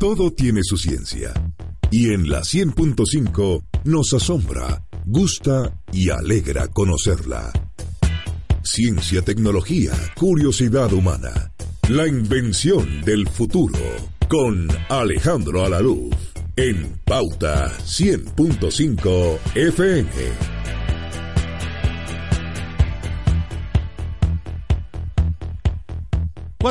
Todo tiene su ciencia. Y en la 100.5 nos asombra, gusta y alegra conocerla. Ciencia, tecnología, curiosidad humana. La invención del futuro. Con Alejandro Alaluz. En Pauta 100.5 FM.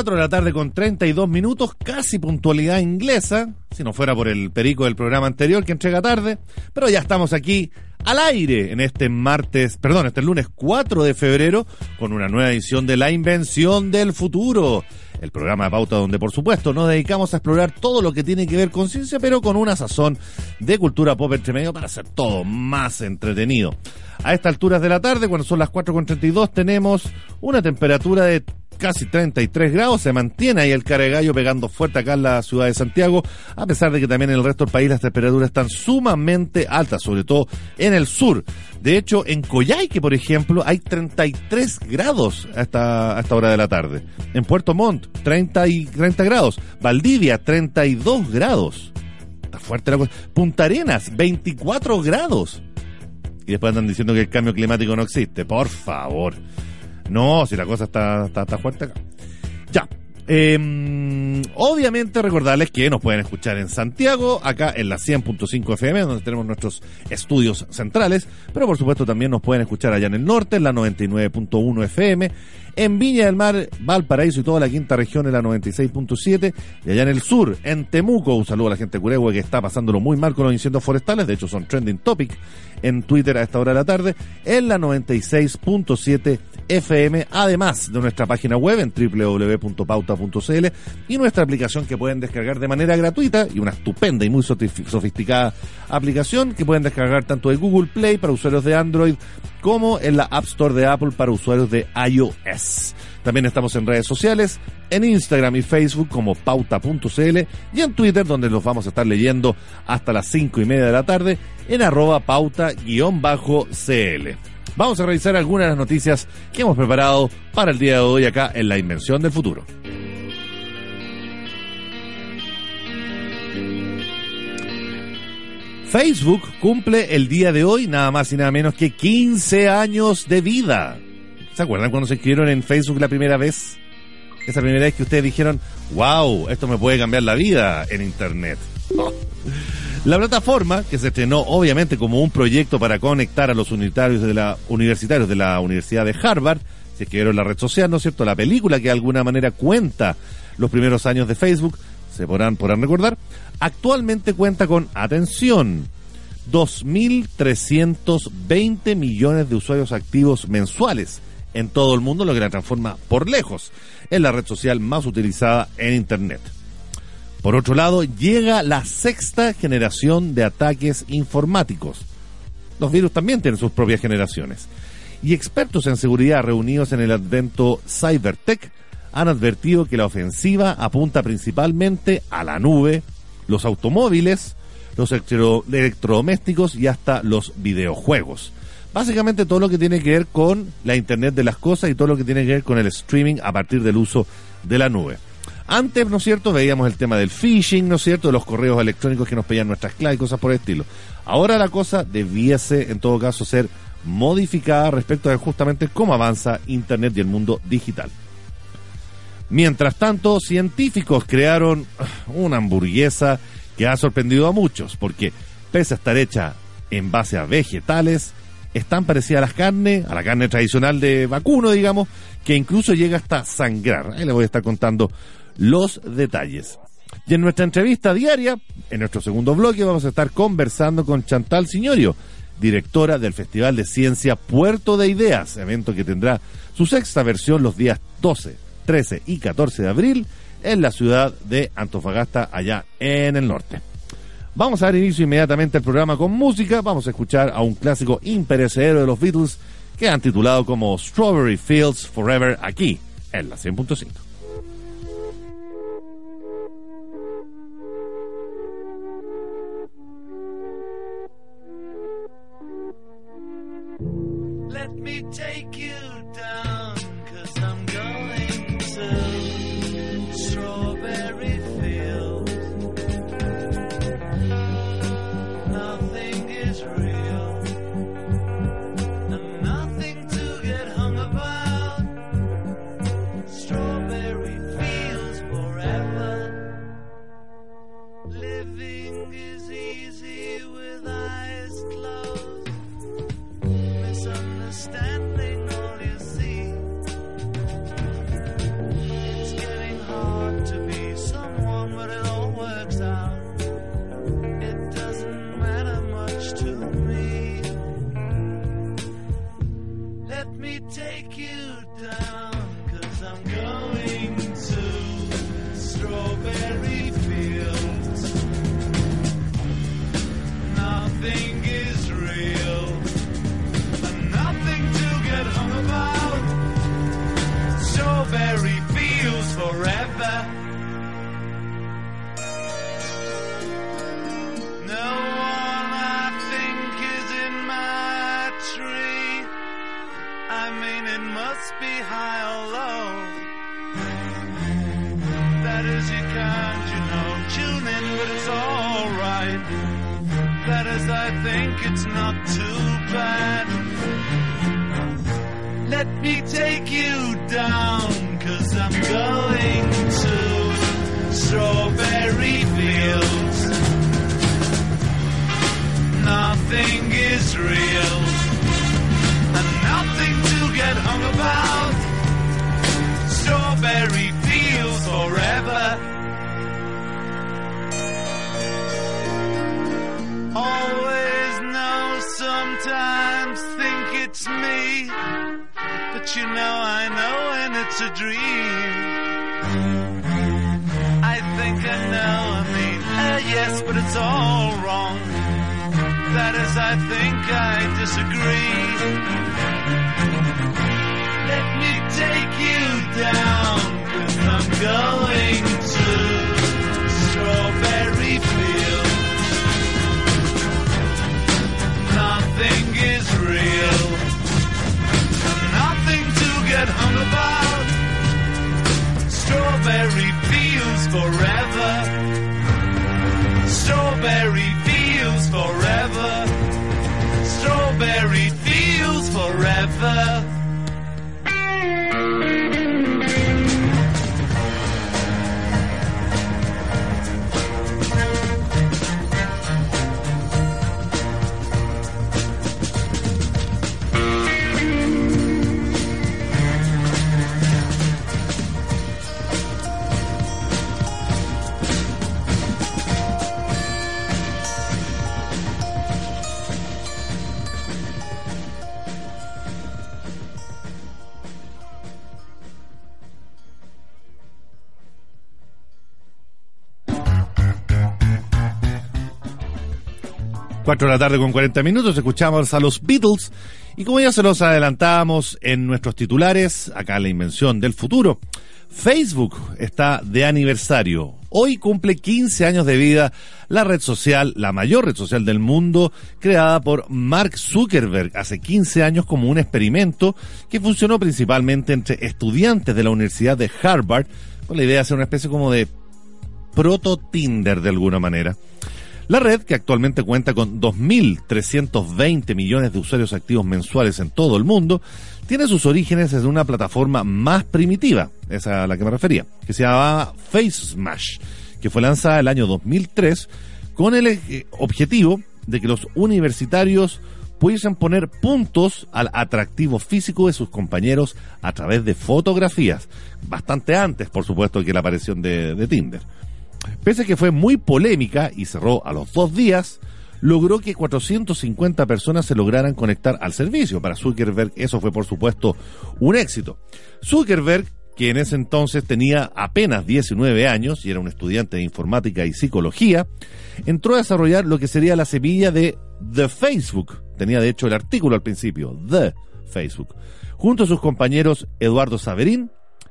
4 de la tarde con 32 minutos, casi puntualidad inglesa, si no fuera por el perico del programa anterior que entrega tarde, pero ya estamos aquí al aire en este martes, perdón, este lunes 4 de febrero con una nueva edición de La Invención del Futuro, el programa de pauta donde por supuesto nos dedicamos a explorar todo lo que tiene que ver con ciencia, pero con una sazón de cultura pop entre medio para hacer todo más entretenido. A estas alturas de la tarde, cuando son las 4.32, tenemos una temperatura de casi 33 grados, se mantiene ahí el caregallo pegando fuerte acá en la ciudad de Santiago, a pesar de que también en el resto del país las temperaturas están sumamente altas, sobre todo en el sur. De hecho, en Coyhaique, por ejemplo, hay 33 grados a esta, a esta hora de la tarde. En Puerto Montt, 30, y, 30 grados. Valdivia, 32 grados. Está fuerte la cosa. Punta Arenas, 24 grados. Y después andan diciendo que el cambio climático no existe. Por favor. No, si la cosa está, está, fuerte acá. Ya. Em, obviamente recordarles que nos pueden escuchar en Santiago, acá en la 100.5 FM, donde tenemos nuestros estudios centrales, pero por supuesto también nos pueden escuchar allá en el norte, en la 99.1 FM, en Viña del Mar, Valparaíso y toda la quinta región en la 96.7 y allá en el sur, en Temuco, un saludo a la gente de que está pasándolo muy mal con los incendios forestales, de hecho son trending topic en Twitter a esta hora de la tarde, en la 96.7 FM, además de nuestra página web en www.pauta.cl y nuestra aplicación que pueden descargar de manera gratuita y una estupenda y muy sofisticada aplicación que pueden descargar tanto de Google Play para usuarios de Android como en la App Store de Apple para usuarios de iOS. También estamos en redes sociales, en Instagram y Facebook como pauta.cl y en Twitter donde los vamos a estar leyendo hasta las cinco y media de la tarde en arroba pauta-cl. Vamos a revisar algunas de las noticias que hemos preparado para el día de hoy acá en La Invención del Futuro. Facebook cumple el día de hoy nada más y nada menos que 15 años de vida. ¿Se acuerdan cuando se inscribieron en Facebook la primera vez? Esa primera vez que ustedes dijeron, wow, esto me puede cambiar la vida en Internet. La plataforma, que se estrenó obviamente como un proyecto para conectar a los universitarios de la, universitarios de la Universidad de Harvard, si es que vieron la red social, ¿no es cierto? La película que de alguna manera cuenta los primeros años de Facebook, se podrán, podrán recordar, actualmente cuenta con, atención, 2.320 millones de usuarios activos mensuales en todo el mundo, lo que la transforma por lejos en la red social más utilizada en Internet. Por otro lado, llega la sexta generación de ataques informáticos. Los virus también tienen sus propias generaciones. Y expertos en seguridad reunidos en el advento Cybertech han advertido que la ofensiva apunta principalmente a la nube, los automóviles, los electrodomésticos y hasta los videojuegos. Básicamente todo lo que tiene que ver con la Internet de las cosas y todo lo que tiene que ver con el streaming a partir del uso de la nube. Antes, ¿no es cierto?, veíamos el tema del phishing, ¿no es cierto?, de los correos electrónicos que nos pedían nuestras claves y cosas por el estilo. Ahora la cosa debiese, en todo caso, ser modificada respecto a justamente cómo avanza Internet y el mundo digital. Mientras tanto, científicos crearon una hamburguesa que ha sorprendido a muchos, porque pese a estar hecha en base a vegetales, es tan parecida a las carnes, a la carne tradicional de vacuno, digamos, que incluso llega hasta sangrar. Ahí le voy a estar contando los detalles. Y en nuestra entrevista diaria, en nuestro segundo bloque, vamos a estar conversando con Chantal Signorio, directora del Festival de Ciencia Puerto de Ideas, evento que tendrá su sexta versión los días 12, 13 y 14 de abril en la ciudad de Antofagasta, allá en el norte. Vamos a dar inicio inmediatamente al programa con música. Vamos a escuchar a un clásico imperecedero de los Beatles que han titulado como Strawberry Fields Forever aquí en la 100.5. only take memories 4 de la tarde con 40 minutos, escuchamos a los Beatles y como ya se los adelantábamos en nuestros titulares, acá la invención del futuro, Facebook está de aniversario. Hoy cumple 15 años de vida la red social, la mayor red social del mundo, creada por Mark Zuckerberg hace 15 años como un experimento que funcionó principalmente entre estudiantes de la Universidad de Harvard con la idea de hacer una especie como de proto Tinder de alguna manera. La red, que actualmente cuenta con 2.320 millones de usuarios activos mensuales en todo el mundo, tiene sus orígenes en una plataforma más primitiva, esa a la que me refería, que se llamaba Face Smash, que fue lanzada el año 2003 con el eh, objetivo de que los universitarios pudiesen poner puntos al atractivo físico de sus compañeros a través de fotografías, bastante antes, por supuesto, que la aparición de, de Tinder. Pese a que fue muy polémica y cerró a los dos días, logró que 450 personas se lograran conectar al servicio. Para Zuckerberg eso fue por supuesto un éxito. Zuckerberg, que en ese entonces tenía apenas 19 años y era un estudiante de informática y psicología, entró a desarrollar lo que sería la semilla de The Facebook. Tenía de hecho el artículo al principio, The Facebook, junto a sus compañeros Eduardo Saverín,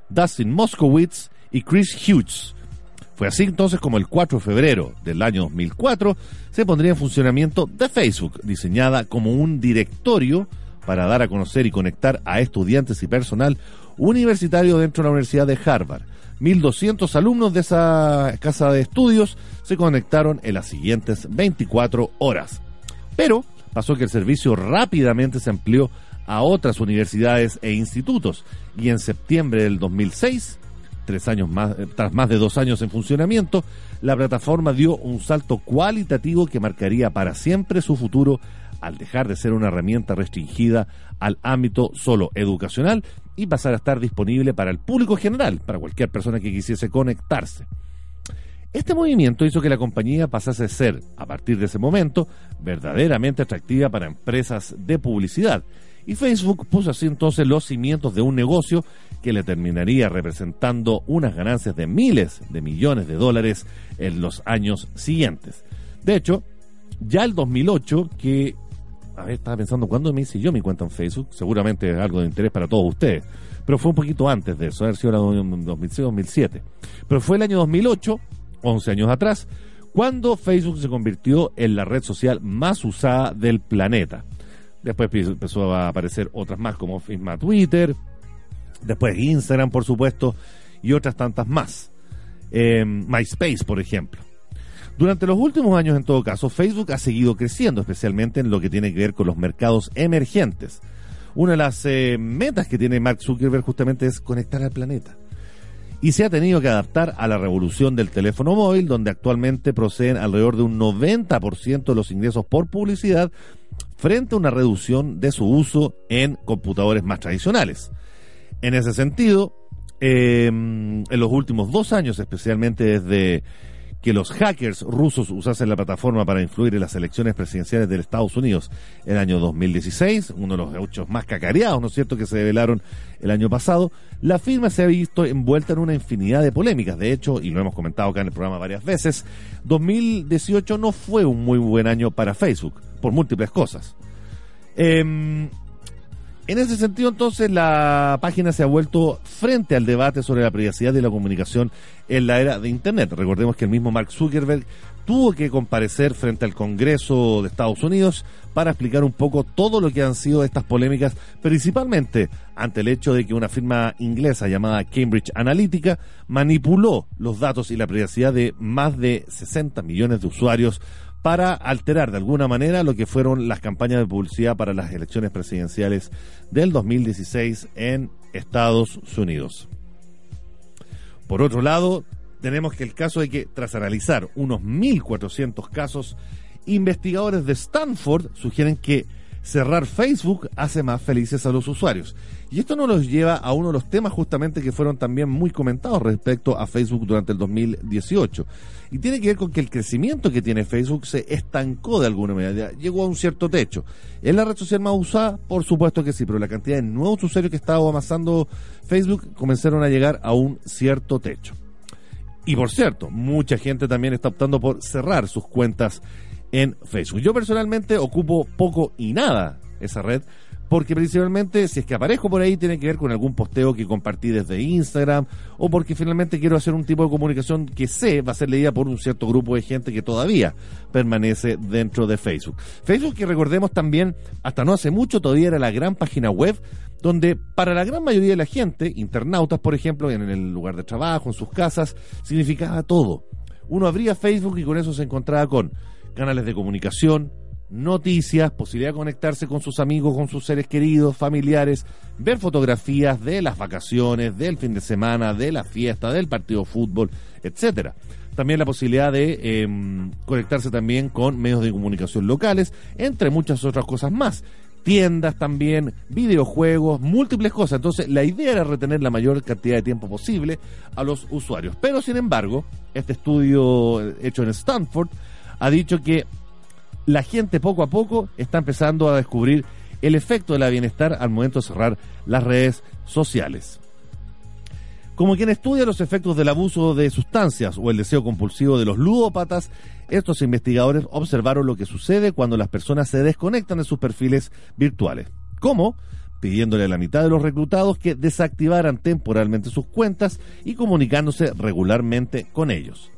Dustin Moskowitz y Chris Hughes. Fue así entonces como el 4 de febrero del año 2004 se pondría en funcionamiento de Facebook, diseñada como un directorio para dar a conocer y conectar a estudiantes y personal universitario dentro de la Universidad de Harvard. 1.200 alumnos de esa casa de estudios se conectaron en las siguientes 24 horas. Pero pasó que el servicio rápidamente se amplió a otras universidades e institutos y en septiembre del 2006 tres años más, eh, tras más de dos años en funcionamiento, la plataforma dio un salto cualitativo que marcaría para siempre su futuro al dejar de ser una herramienta restringida al ámbito solo educacional y pasar a estar disponible para el público general, para cualquier persona que quisiese conectarse. Este movimiento hizo que la compañía pasase a ser, a partir de ese momento, verdaderamente atractiva para empresas de publicidad Y Facebook puso así entonces los cimientos de un negocio que le terminaría representando unas ganancias de miles de millones de dólares en los años siguientes. De hecho, ya el 2008, que, a ver, estaba pensando, ¿cuándo me hice yo mi cuenta en Facebook? Seguramente es algo de interés para todos ustedes, pero fue un poquito antes de eso, a ver si era 2006-2007. Pero fue el año 2008, 11 años atrás, cuando Facebook se convirtió en la red social más usada del planeta. Después empezó a aparecer otras más como Facebook, Twitter, después Instagram, por supuesto, y otras tantas más. Eh, MySpace, por ejemplo. Durante los últimos años, en todo caso, Facebook ha seguido creciendo, especialmente en lo que tiene que ver con los mercados emergentes. Una de las eh, metas que tiene Mark Zuckerberg justamente es conectar al planeta. Y se ha tenido que adaptar a la revolución del teléfono móvil, donde actualmente proceden alrededor de un 90% de los ingresos por publicidad, frente a una reducción de su uso en computadores más tradicionales. En ese sentido, em, en los últimos dos años, especialmente desde que los hackers rusos usasen la plataforma para influir en las elecciones presidenciales de Estados Unidos el año 2016, uno de los hechos más cacareados, ¿no es cierto?, que se revelaron el año pasado, la firma se ha visto envuelta en una infinidad de polémicas. De hecho, y lo hemos comentado acá en el programa varias veces, 2018 no fue un muy buen año para Facebook, por múltiples cosas. Eh, en ese sentido, entonces, la página se ha vuelto frente al debate sobre la privacidad de la comunicación en la era de Internet. Recordemos que el mismo Mark Zuckerberg tuvo que comparecer frente al Congreso de Estados Unidos para explicar un poco todo lo que han sido estas polémicas, principalmente ante el hecho de que una firma inglesa llamada Cambridge Analytica manipuló los datos y la privacidad de más de 60 millones de usuarios para alterar de alguna manera lo que fueron las campañas de publicidad para las elecciones presidenciales del 2016 en Estados Unidos. Por otro lado, tenemos que el caso de que tras analizar unos 1.400 casos, investigadores de Stanford sugieren que cerrar Facebook hace más felices a los usuarios. Y esto nos los lleva a uno de los temas justamente que fueron también muy comentados respecto a Facebook durante el 2018. Y tiene que ver con que el crecimiento que tiene Facebook se estancó de alguna manera, llegó a un cierto techo. ¿Es la red social más usada? Por supuesto que sí, pero la cantidad de nuevos usuarios que estaba amasando Facebook comenzaron a llegar a un cierto techo. Y por cierto, mucha gente también está optando por cerrar sus cuentas en Facebook. Yo personalmente ocupo poco y nada esa red porque principalmente si es que aparezco por ahí tiene que ver con algún posteo que compartí desde Instagram o porque finalmente quiero hacer un tipo de comunicación que sé va a ser leída por un cierto grupo de gente que todavía permanece dentro de Facebook. Facebook que recordemos también hasta no hace mucho todavía era la gran página web donde para la gran mayoría de la gente, internautas por ejemplo, en el lugar de trabajo, en sus casas, significaba todo. Uno abría Facebook y con eso se encontraba con canales de comunicación, noticias, posibilidad de conectarse con sus amigos, con sus seres queridos, familiares, ver fotografías de las vacaciones, del fin de semana, de la fiesta, del partido de fútbol, etcétera. También la posibilidad de em, conectarse también con medios de comunicación locales, entre muchas otras cosas más. Tiendas también, videojuegos, múltiples cosas. Entonces, la idea era retener la mayor cantidad de tiempo posible a los usuarios. Pero, sin embargo, este estudio hecho en Stanford ha dicho que la gente poco a poco está empezando a descubrir el efecto de la bienestar al momento de cerrar las redes sociales. Como quien estudia los efectos del abuso de sustancias o el deseo compulsivo de los ludópatas, estos investigadores observaron lo que sucede cuando las personas se desconectan de sus perfiles virtuales. ¿Cómo? pidiéndole a la mitad de los reclutados que desactivaran temporalmente sus cuentas y comunicándose regularmente con ellos.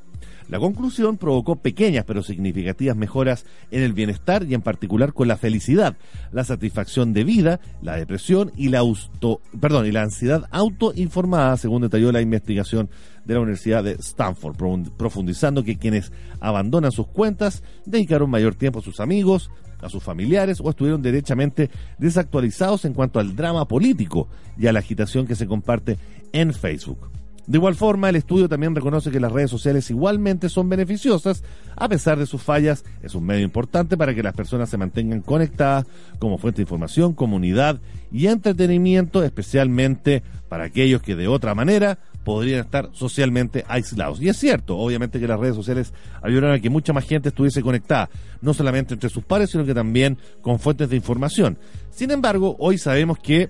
La conclusión provocó pequeñas pero significativas mejoras en el bienestar y en particular con la felicidad, la satisfacción de vida, la depresión y la, auto, perdón, y la ansiedad autoinformada, según detalló la investigación de la Universidad de Stanford, profundizando que quienes abandonan sus cuentas dedicaron mayor tiempo a sus amigos, a sus familiares o estuvieron derechamente desactualizados en cuanto al drama político y a la agitación que se comparte en Facebook. De igual forma, el estudio también reconoce que las redes sociales igualmente son beneficiosas, a pesar de sus fallas, es un medio importante para que las personas se mantengan conectadas como fuente de información, comunidad y entretenimiento, especialmente para aquellos que de otra manera podrían estar socialmente aislados. Y es cierto, obviamente que las redes sociales ayudaron a que mucha más gente estuviese conectada, no solamente entre sus pares, sino que también con fuentes de información. Sin embargo, hoy sabemos que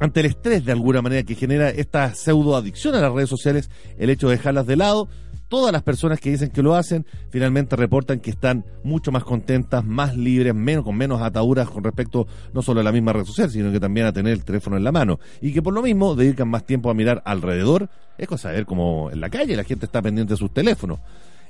ante el estrés de alguna manera que genera esta pseudoadicción a las redes sociales, el hecho de dejarlas de lado, todas las personas que dicen que lo hacen finalmente reportan que están mucho más contentas, más libres, menos con menos ataduras con respecto no solo a la misma red social, sino que también a tener el teléfono en la mano y que por lo mismo dedican más tiempo a mirar alrededor. Es cosa de ver como en la calle la gente está pendiente de sus teléfonos.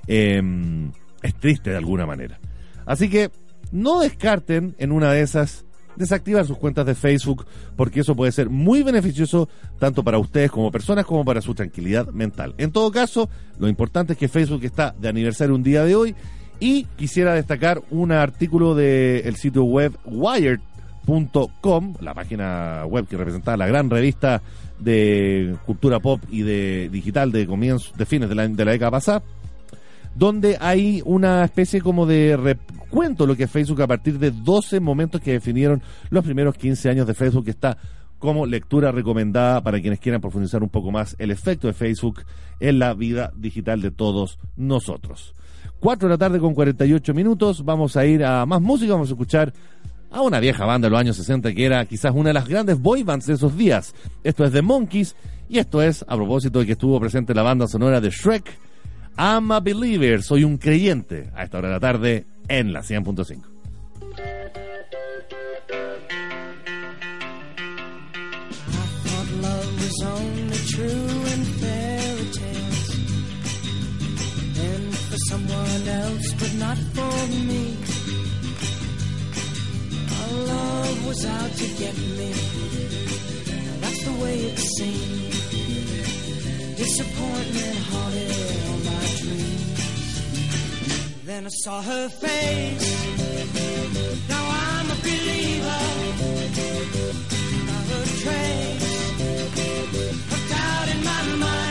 Em, es triste de alguna manera. Así que no descarten en una de esas desactivar sus cuentas de Facebook porque eso puede ser muy beneficioso tanto para ustedes como personas como para su tranquilidad mental. En todo caso, lo importante es que Facebook está de aniversario un día de hoy y quisiera destacar un artículo del sitio web wired.com, la página web que representaba la gran revista de cultura pop y de digital de comienzos de fines de la, de la década pasada donde hay una especie como de recuento lo que es Facebook a partir de 12 momentos que definieron los primeros 15 años de Facebook, que está como lectura recomendada para quienes quieran profundizar un poco más el efecto de Facebook en la vida digital de todos nosotros. 4 de la tarde con 48 minutos, vamos a ir a más música, vamos a escuchar a una vieja banda de los años 60 que era quizás una de las grandes boy bands de esos días. Esto es The Monkeys y esto es a propósito de que estuvo presente la banda sonora de Shrek I'm a believer, soy un creyente a esta hora de la tarde en la 100.5. someone else, but not for me. Our love was out to get me. That's the way it seemed. Disappointment haunted Then I saw her face. Now I'm a believer. Not a trace of doubt in my mind.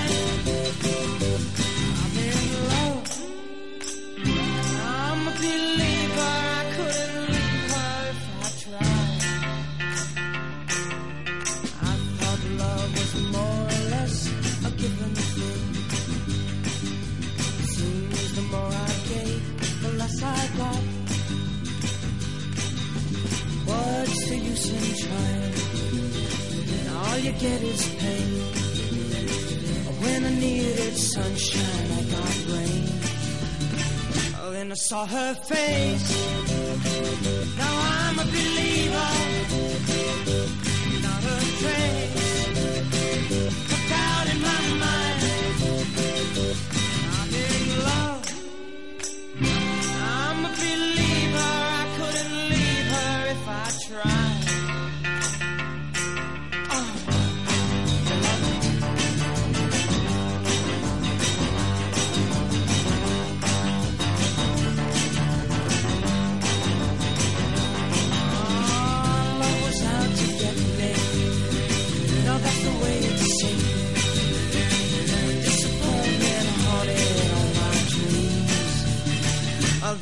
Get is pain. When I needed sunshine, I got rain. Oh, then I saw her face. Now I'm a believer. Not a trace.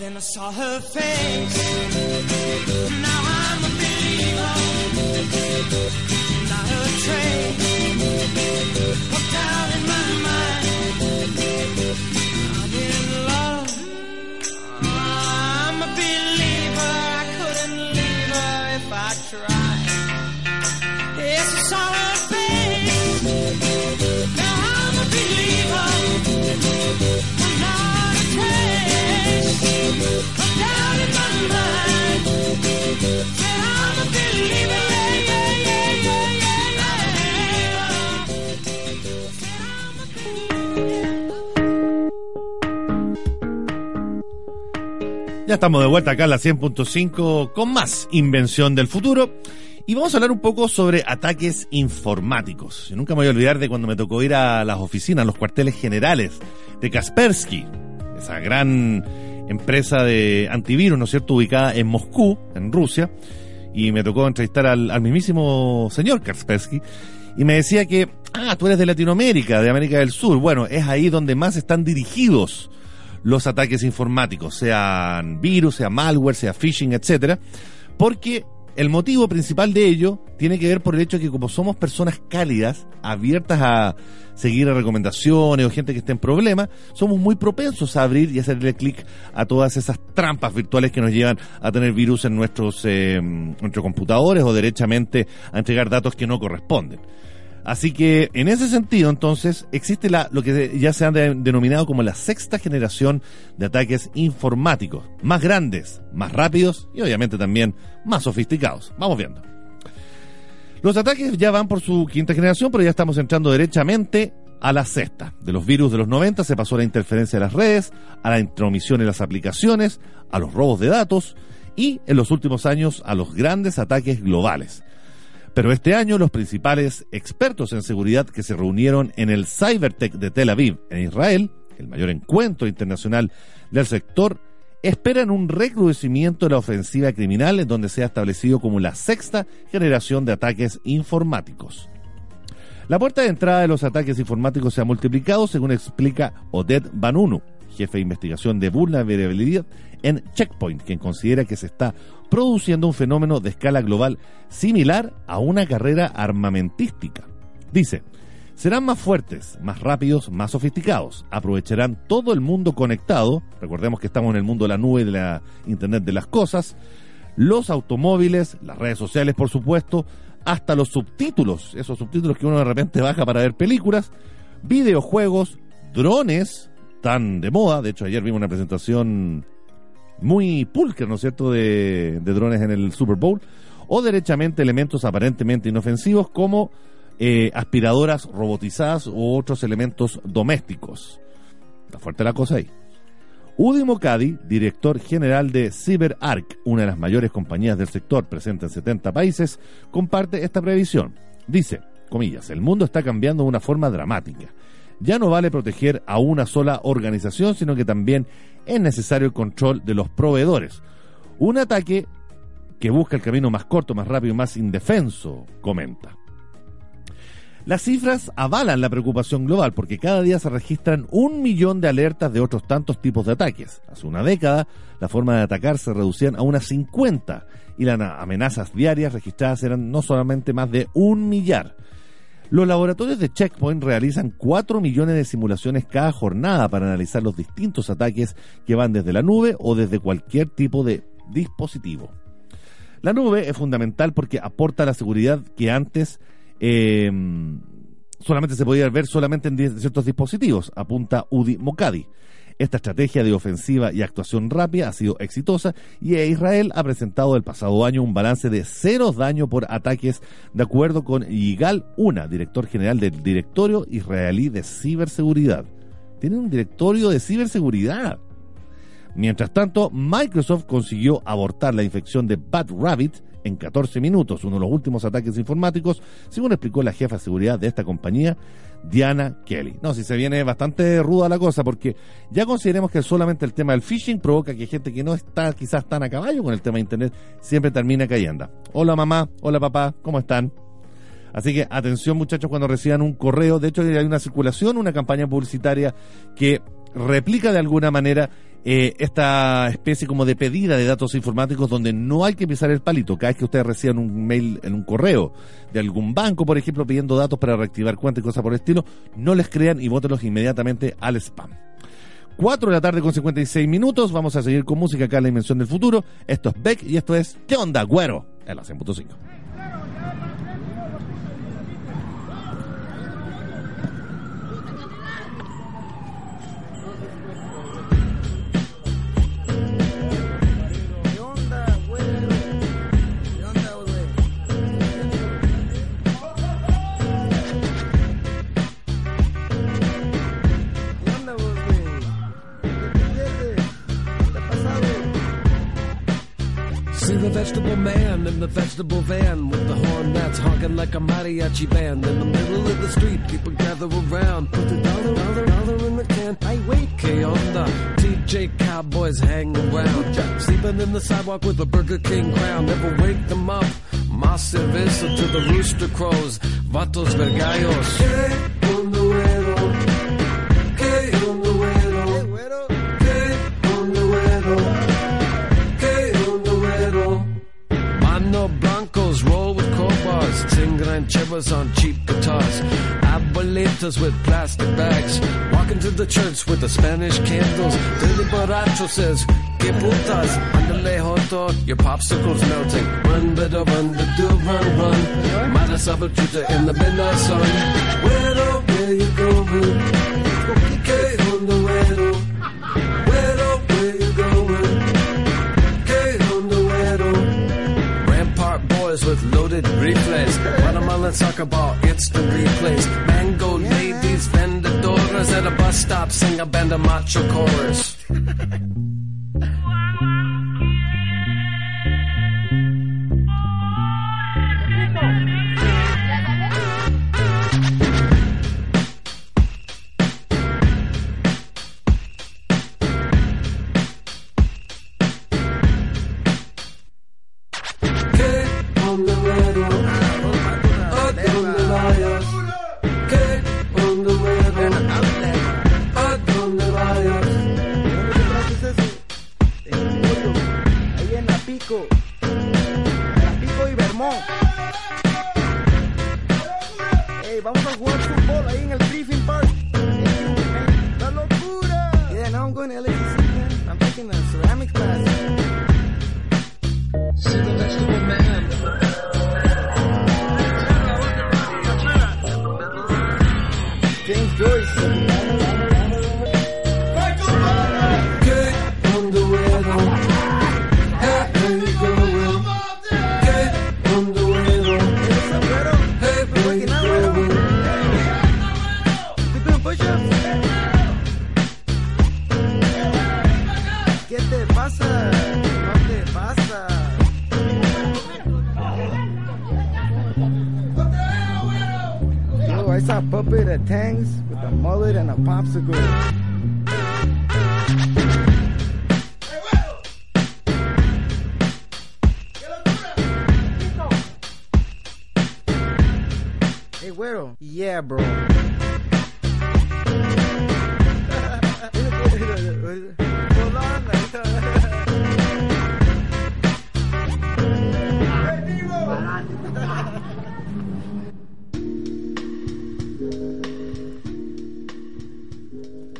Then I saw her face. Now I'm a believer, not a trace Ya estamos de vuelta acá en la 100.5 con más invención del futuro. Y vamos a hablar un poco sobre ataques informáticos. Yo nunca me voy a olvidar de cuando me tocó ir a las oficinas, los cuarteles generales de Kaspersky, esa gran empresa de antivirus, ¿no es cierto?, ubicada en Moscú, en Rusia, y me tocó entrevistar al, mismísimo señor Kaspersky, y me decía que, ah, tú eres de Latinoamérica, de América del Sur. Bueno, es ahí donde más están dirigidos los ataques informáticos, sean virus, sea malware, sea phishing, etcétera, porque El motivo principal de ello tiene que ver por el hecho de que como somos personas cálidas, abiertas a seguir recomendaciones o gente que esté en problemas, somos muy propensos a abrir y hacerle clic a todas esas trampas virtuales que nos llevan a tener virus en nuestros, eh, nuestros computadores o derechamente a entregar datos que no corresponden. Así que en ese sentido, entonces, existe la, lo que ya se han de- denominado como la sexta generación de ataques informáticos, más grandes, más rápidos y obviamente también más sofisticados. Vamos viendo. Los ataques ya van por su quinta generación, pero ya estamos entrando derechamente a la sexta. De los virus de los 90 se pasó a la interferencia de las redes, a la intromisión en las aplicaciones, a los robos de datos y en los últimos años a los grandes ataques globales. Pero este año los principales expertos en seguridad que se reunieron en el Cybertech de Tel Aviv, en Israel, el mayor encuentro internacional del sector, esperan un recrudecimiento de la ofensiva criminal en donde se ha establecido como la sexta generación de ataques informáticos. La puerta de entrada de los ataques informáticos se ha multiplicado, según explica Oded Banunu, jefe de investigación de vulnerabilidad en Checkpoint, quien considera que se está produciendo un fenómeno de escala global similar a una carrera armamentística. Dice, serán más fuertes, más rápidos, más sofisticados, aprovecharán todo el mundo conectado, recordemos que estamos en el mundo de la nube de la Internet de las cosas, los automóviles, las redes sociales por supuesto, hasta los subtítulos, esos subtítulos que uno de repente baja para ver películas, videojuegos, drones, tan de moda, de hecho ayer vimos una presentación muy pulcra, ¿no es cierto?, de, de drones en el Super Bowl, o derechamente elementos aparentemente inofensivos como eh, aspiradoras robotizadas u otros elementos domésticos. Está fuerte la cosa ahí. Udi Mokadi, director general de CyberArk, una de las mayores compañías del sector presente en 70 países, comparte esta previsión. Dice, comillas, el mundo está cambiando de una forma dramática. Ya no vale proteger a una sola organización, sino que también es necesario el control de los proveedores. Un ataque que busca el camino más corto, más rápido y más indefenso, comenta. Las cifras avalan la preocupación global porque cada día se registran un millón de alertas de otros tantos tipos de ataques. Hace una década, la forma de atacar se reducían a unas 50 y las amenazas diarias registradas eran no solamente más de un millar. Los laboratorios de Checkpoint realizan 4 millones de simulaciones cada jornada para analizar los distintos ataques que van desde la nube o desde cualquier tipo de dispositivo. La nube es fundamental porque aporta la seguridad que antes eh, solamente se podía ver solamente en ciertos dispositivos, apunta Udi Mokadi. Esta estrategia de ofensiva y actuación rápida ha sido exitosa y Israel ha presentado el pasado año un balance de cero daño por ataques de acuerdo con Yigal Una, director general del Directorio Israelí de Ciberseguridad. Tienen un directorio de ciberseguridad. Mientras tanto, Microsoft consiguió abortar la infección de Bad Rabbit en 14 minutos, uno de los últimos ataques informáticos, según explicó la jefa de seguridad de esta compañía, Diana Kelly. No, si se viene bastante ruda la cosa, porque ya consideremos que solamente el tema del phishing provoca que gente que no está quizás tan a caballo con el tema de Internet siempre termina cayendo. Hola mamá, hola papá, ¿cómo están? Así que atención muchachos cuando reciban un correo. De hecho hay una circulación, una campaña publicitaria que replica de alguna manera eh, esta especie como de pedida de datos informáticos donde no hay que pisar el palito. Cada vez que ustedes reciban un mail en un correo de algún banco, por ejemplo, pidiendo datos para reactivar cuentas y cosas por el estilo, no les crean y bótenlos inmediatamente al spam. 4 de la tarde con 56 minutos. Vamos a seguir con música acá en la Dimensión del Futuro. Esto es Beck y esto es ¿Qué onda, güero? En la 100.5. See the vegetable man in the vegetable van with the horn that's honking like a mariachi band in the middle of the street. People gather around, put the dollar, dollar, dollar in the can. I wait, K on the TJ Cowboys hang around, sleeping in the sidewalk with a Burger King crown. Never wake them up. Más cerveza to the rooster crows, vatos vergallos. Rancheros on cheap guitars. Abuelitas with plastic bags. Walking to the church with the Spanish candles. Dirty borracho says, Que putas, andale joto, your popsicle's melting. Run, better run, the do run, run. Mata sabatruta in the midnight sun. Where, where you going? Loaded replays. Watermelon soccer ball, the replays. Mango ladies, vendedoras at a bus stop, sing a band of macho chorus. James Joyce. A mullet and a popsicle.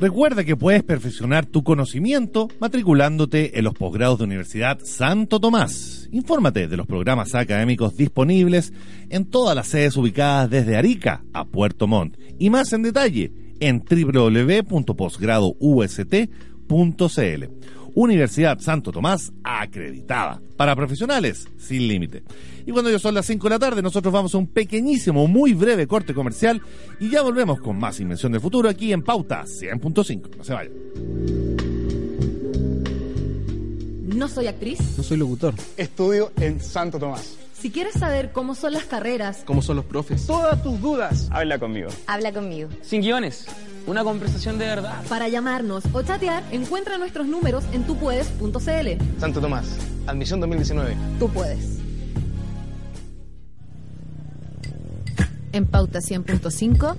Recuerda que puedes perfeccionar tu conocimiento matriculándote en los posgrados de Universidad Santo Tomás. Infórmate de los programas académicos disponibles en todas las sedes ubicadas desde Arica a Puerto Montt y más en detalle en www.posgradoust.cl. Universidad Santo Tomás acreditada para profesionales sin límite. Y cuando ya son las 5 de la tarde, nosotros vamos a un pequeñísimo, muy breve corte comercial y ya volvemos con más Invención del Futuro aquí en Pauta 100.5. No se vayan. No soy actriz. No soy locutor. Estudio en Santo Tomás. Si quieres saber cómo son las carreras, ¿Cómo son los profes? Todas tus dudas, habla conmigo. habla conmigo. Sin guiones. Una conversación de verdad. Para llamarnos o chatear, encuentra nuestros números en tupuedes.cl. Santo Tomás, admisión 2019. Tú puedes. En Pauta 100.5,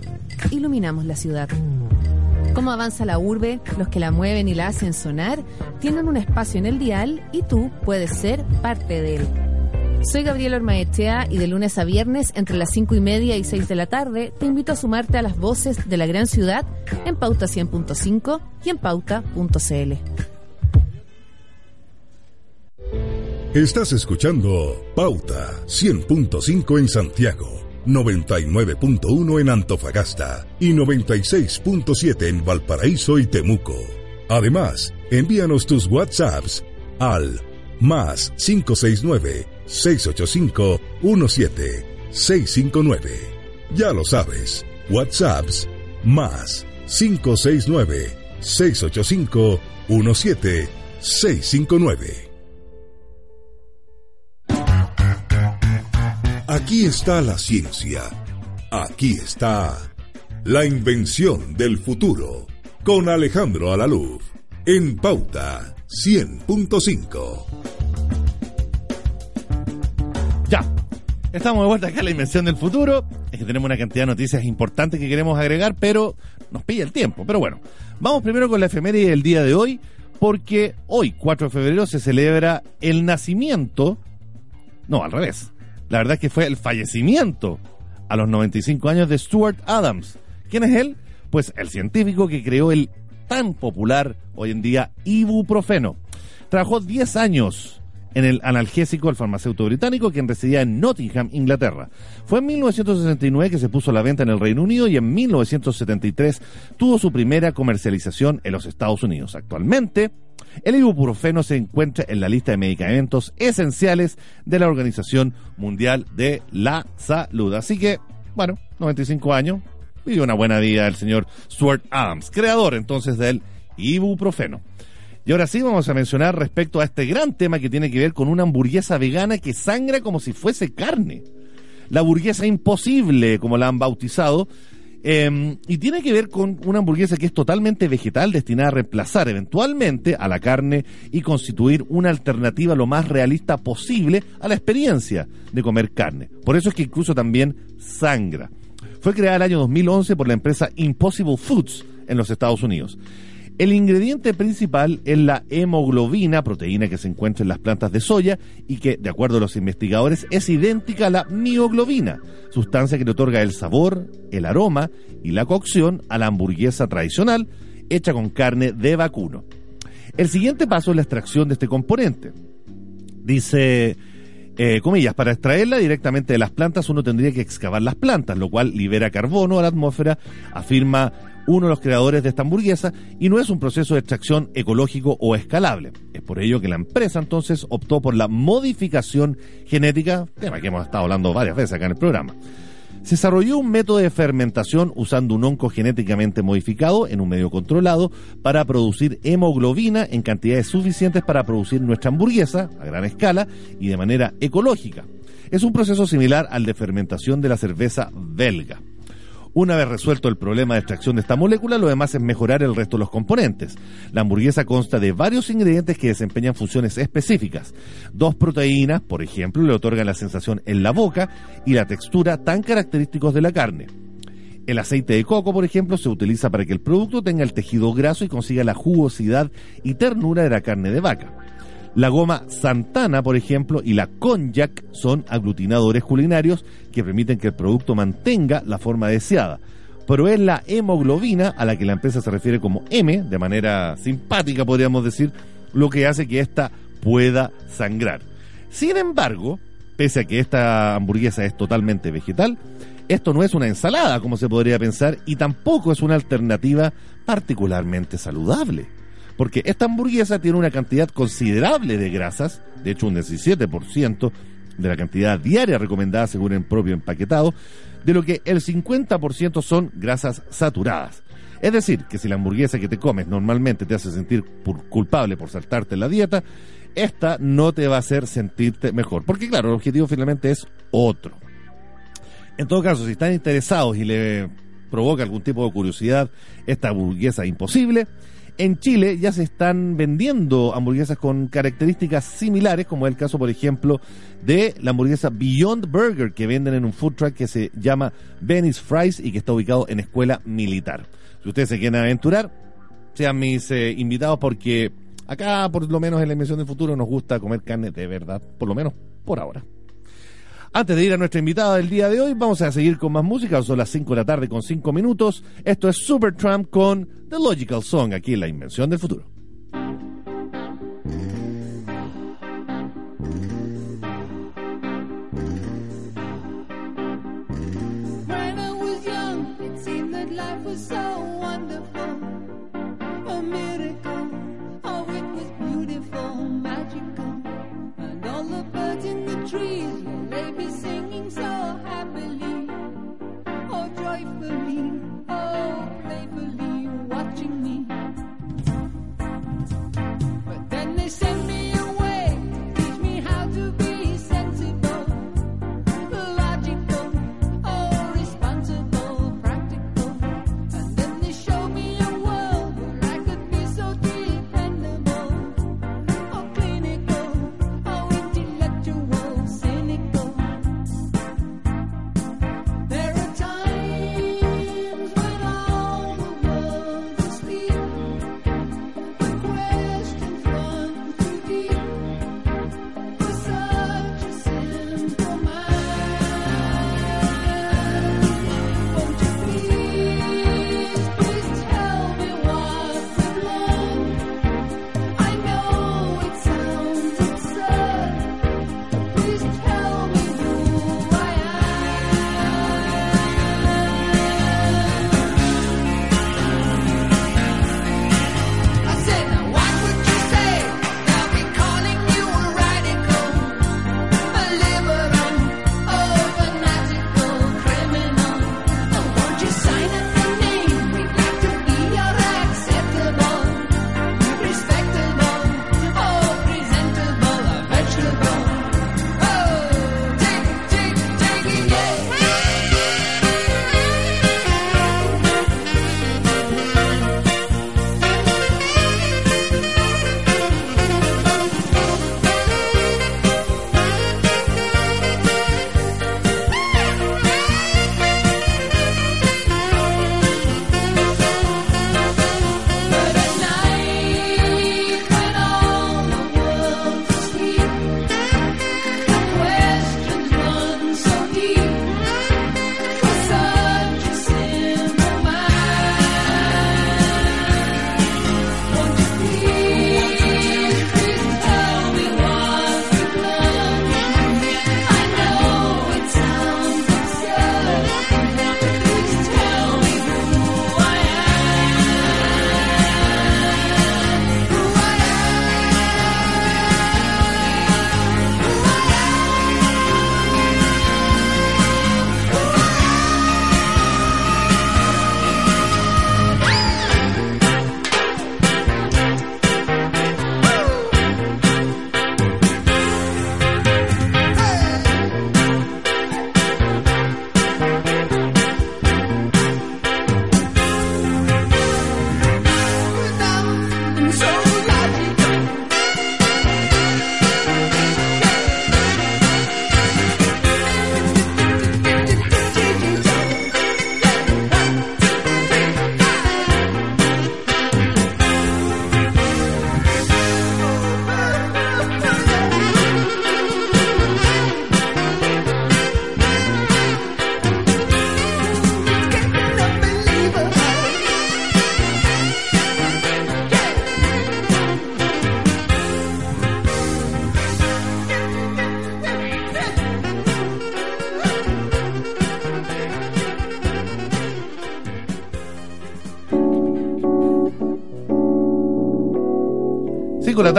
iluminamos la ciudad. Cómo avanza la urbe, los que la mueven y la hacen sonar, tienen un espacio en el dial y tú puedes ser parte de él. Soy Gabriela Ormaechea y de lunes a viernes, entre las 5 y media y 6 de la tarde, te invito a sumarte a las voces de la gran ciudad en Pauta 100.5 y en pauta.cl. Estás escuchando Pauta 100.5 en Santiago, 99.1 en Antofagasta y 96.7 en Valparaíso y Temuco. Además, envíanos tus WhatsApps al más 569-685-17-659. Ya lo sabes, WhatsApps más 569-685-17-659. Aquí está la ciencia. Aquí está la invención del futuro. Con Alejandro Alaluz. En Pauta 100.5. Ya. Estamos de vuelta acá en la Invención del Futuro. Es que tenemos una cantidad de noticias importantes que queremos agregar, pero nos pilla el tiempo. Pero bueno, vamos primero con la efeméride del día de hoy, porque hoy, 4 de febrero, se celebra el nacimiento. No, al revés. La verdad es que fue el fallecimiento a los 95 años de Stuart Adams. ¿Quién es él? Pues el científico que creó el tan popular hoy en día ibuprofeno. Trabajó 10 años en el analgésico el farmacéutico británico quien residía en Nottingham, Inglaterra. Fue en 1969 que se puso a la venta en el Reino Unido y en 1973 tuvo su primera comercialización en los Estados Unidos. Actualmente, el ibuprofeno se encuentra en la lista de medicamentos esenciales de la Organización Mundial de la Salud. Así que, bueno, 95 años, vive una buena vida el señor Stuart Adams, creador entonces del ibuprofeno. Y ahora sí vamos a mencionar respecto a este gran tema que tiene que ver con una hamburguesa vegana que sangra como si fuese carne. La hamburguesa imposible, como la han bautizado, eh, y tiene que ver con una hamburguesa que es totalmente vegetal, destinada a reemplazar eventualmente a la carne y constituir una alternativa lo más realista posible a la experiencia de comer carne. Por eso es que incluso también sangra. Fue creada el año 2011 por la empresa Impossible Foods en los Estados Unidos. El ingrediente principal es la hemoglobina, proteína que se encuentra en las plantas de soya y que, de acuerdo a los investigadores, es idéntica a la mioglobina, sustancia que le otorga el sabor, el aroma y la cocción a la hamburguesa tradicional hecha con carne de vacuno. El siguiente paso es la extracción de este componente. Dice, eh, comillas, para extraerla directamente de las plantas uno tendría que excavar las plantas, lo cual libera carbono a la atmósfera, afirma uno de los creadores de esta hamburguesa y no es un proceso de extracción ecológico o escalable. Es por ello que la empresa entonces optó por la modificación genética, tema que hemos estado hablando varias veces acá en el programa. Se desarrolló un método de fermentación usando un onco genéticamente modificado en un medio controlado para producir hemoglobina en cantidades suficientes para producir nuestra hamburguesa a gran escala y de manera ecológica. Es un proceso similar al de fermentación de la cerveza belga. Una vez resuelto el problema de extracción de esta molécula, lo demás es mejorar el resto de los componentes. La hamburguesa consta de varios ingredientes que desempeñan funciones específicas. Dos proteínas, por ejemplo, le otorgan la sensación en la boca y la textura tan característicos de la carne. El aceite de coco, por ejemplo, se utiliza para que el producto tenga el tejido graso y consiga la jugosidad y ternura de la carne de vaca. La goma Santana, por ejemplo, y la Cognac son aglutinadores culinarios que permiten que el producto mantenga la forma deseada. Pero es la hemoglobina, a la que la empresa se refiere como M, de manera simpática podríamos decir, lo que hace que ésta pueda sangrar. Sin embargo, pese a que esta hamburguesa es totalmente vegetal, esto no es una ensalada como se podría pensar y tampoco es una alternativa particularmente saludable porque esta hamburguesa tiene una cantidad considerable de grasas, de hecho un 17% de la cantidad diaria recomendada según el propio empaquetado, de lo que el 50% son grasas saturadas. Es decir, que si la hamburguesa que te comes normalmente te hace sentir culpable por saltarte la dieta, esta no te va a hacer sentirte mejor. Porque claro, el objetivo finalmente es otro. En todo caso, si están interesados y le provoca algún tipo de curiosidad esta hamburguesa imposible, en Chile ya se están vendiendo hamburguesas con características similares, como es el caso, por ejemplo, de la hamburguesa Beyond Burger que venden en un food truck que se llama Venice Fries y que está ubicado en Escuela Militar. Si ustedes se quieren aventurar, sean mis eh, invitados porque acá, por lo menos en la emisión del futuro, nos gusta comer carne de verdad, por lo menos por ahora. Antes de ir a nuestra invitada del día de hoy, vamos a seguir con más música. Son las 5 de la tarde con 5 minutos. Esto es Supertramp con The Logical Song, aquí en La Invención del Futuro.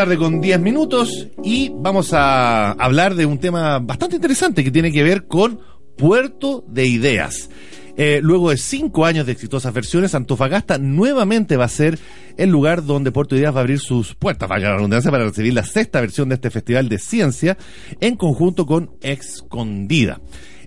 Tarde con 10 minutos y vamos a hablar de un tema bastante interesante que tiene que ver con Puerto de Ideas. Eh, luego de cinco años de exitosas versiones, Antofagasta nuevamente va a ser el lugar donde Puerto de Ideas va a abrir sus puertas, vaya la redundancia, para recibir la sexta versión de este Festival de Ciencia en conjunto con Escondida.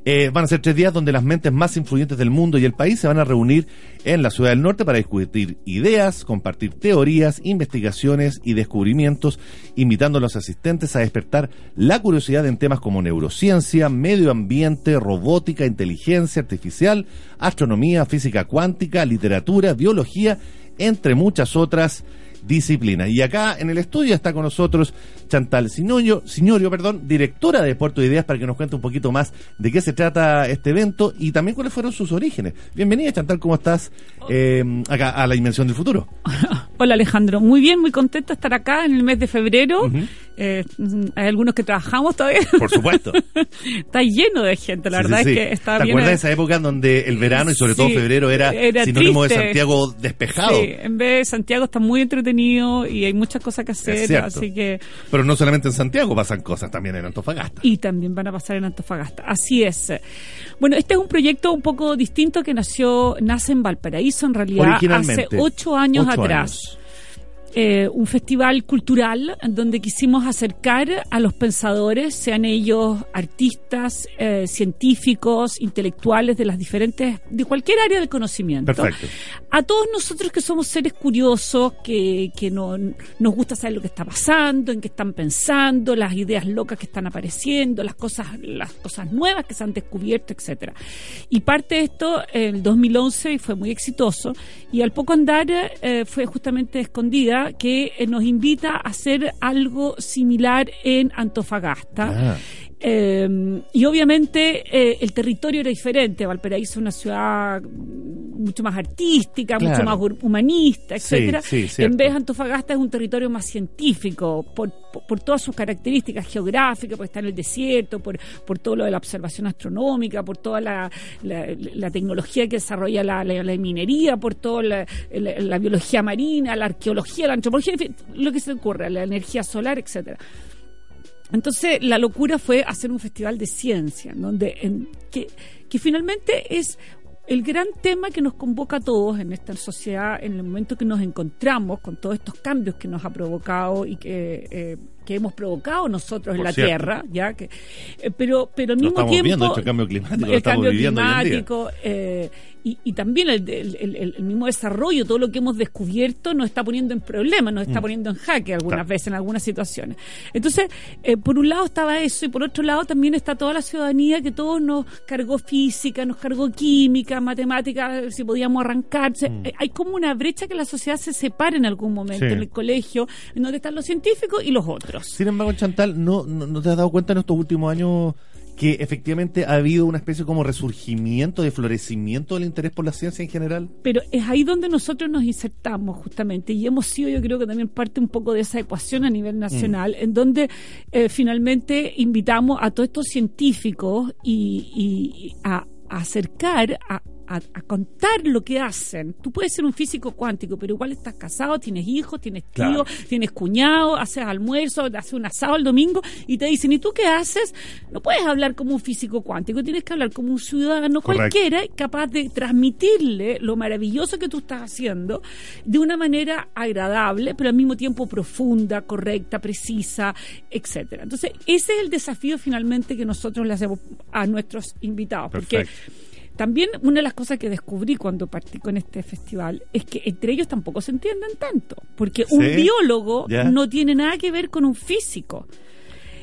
Eh, van a ser tres días donde las mentes más influyentes del mundo y el país se van a reunir en la ciudad del norte para discutir ideas, compartir teorías, investigaciones y descubrimientos, invitando a los asistentes a despertar la curiosidad en temas como neurociencia, medio ambiente, robótica, inteligencia artificial, astronomía, física cuántica, literatura, biología, entre muchas otras disciplinas. Y acá en el estudio está con nosotros Chantal Signorio, Signorio perdón, directora de Puerto de Ideas, para que nos cuente un poquito más de qué se trata este evento y también cuáles fueron sus orígenes. Bienvenida Chantal, ¿cómo estás eh, acá a la Dimensión del Futuro? Hola Alejandro, muy bien, muy contenta de estar acá en el mes de febrero. Eh, hay algunos que trabajamos todavía. Por supuesto. está lleno de gente, la Sí, verdad sí, es sí. que está ¿Te bien. acuerdas de esa época en donde el verano y sobre todo febrero era, era sinónimo de triste. Santiago despejado? Sí, en vez de Santiago está muy entretenido y hay muchas cosas que hacer, así que Pero no solamente en Santiago pasan cosas, también en Antofagasta. y también van a pasar en Antofagasta. Así es. Bueno, este es un proyecto un poco distinto que nació, nace en Valparaíso en realidad hace ocho años Ocho atrás. años. Eh, un festival cultural donde quisimos acercar a los pensadores, sean ellos artistas, eh, científicos, intelectuales de las diferentes, de cualquier área del conocimiento. Perfecto. A todos nosotros que somos seres curiosos, que, que no, nos gusta saber lo que está pasando, en qué están pensando, las ideas locas que están apareciendo, las cosas, las cosas nuevas que se han descubierto, etcétera. Y parte de esto en el 2011 y fue muy exitoso. Y al poco andar eh, fue justamente escondida que eh, nos invita a hacer algo similar en Antofagasta. Ah. Eh, y obviamente eh, el territorio era diferente. Valparaíso es una ciudad mucho más artística, mucho más humanista, etcétera. sí, en vez Antofagasta es un territorio más científico por, por, por todas sus características geográficas, porque está en el desierto, por, por todo lo de la observación astronómica, por toda la, la- la tecnología que desarrolla la, la- minería, por toda la biología marina, la arqueología, la antropología, en fin, lo que se ocurra, la energía solar, etcétera. Entonces, la locura fue hacer un festival de ciencia, en donde en- que, que finalmente es el gran tema que nos convoca a todos en esta sociedad en el momento que nos encontramos con todos estos cambios que nos ha provocado y que, eh, que hemos provocado nosotros en la cierto. Tierra, ya que, eh, pero, pero al Lo mismo estamos tiempo viendo, el cambio climático lo el estamos cambio viviendo hoy en día. climático eh, y, y también el, el- el- el mismo desarrollo, todo lo que hemos descubierto nos está poniendo en problemas, nos está Mm. poniendo en jaque algunas Claro. veces en algunas situaciones. Entonces, eh, por un lado estaba eso y por otro lado también está toda la ciudadanía que todos nos cargó física, nos cargó química, matemática, si podíamos arrancarse. Mm. Eh, Hay como una brecha que la sociedad se separa en algún momento Sí. en el colegio, en donde están los científicos y los otros. Sin embargo, Chantal, ¿no, no, no te has dado cuenta en estos últimos años que efectivamente ha habido una especie como resurgimiento, de florecimiento del interés por la ciencia en general? Pero es ahí donde nosotros nos insertamos justamente y hemos sido yo creo que también parte un poco de esa ecuación a nivel nacional, en donde eh, finalmente invitamos a todos estos científicos y, y- y a, a acercar, a, a- a contar lo que hacen. Tú puedes ser un físico cuántico, pero igual estás casado, tienes hijos, tienes tíos, Claro. tienes cuñado, haces almuerzo, haces un asado el domingo y te dicen, ¿y tú qué haces? No puedes hablar como un físico cuántico, tienes que hablar como un ciudadano Correcto. cualquiera capaz de transmitirle lo maravilloso que tú estás haciendo de una manera agradable, pero al mismo tiempo profunda, correcta, precisa, etcétera. Entonces, ese es el desafío finalmente que nosotros le hacemos a nuestros invitados, porque. También una de las cosas que descubrí cuando partí con este festival es que entre ellos tampoco se entienden tanto, porque un biólogo ya. no tiene nada que ver con un físico.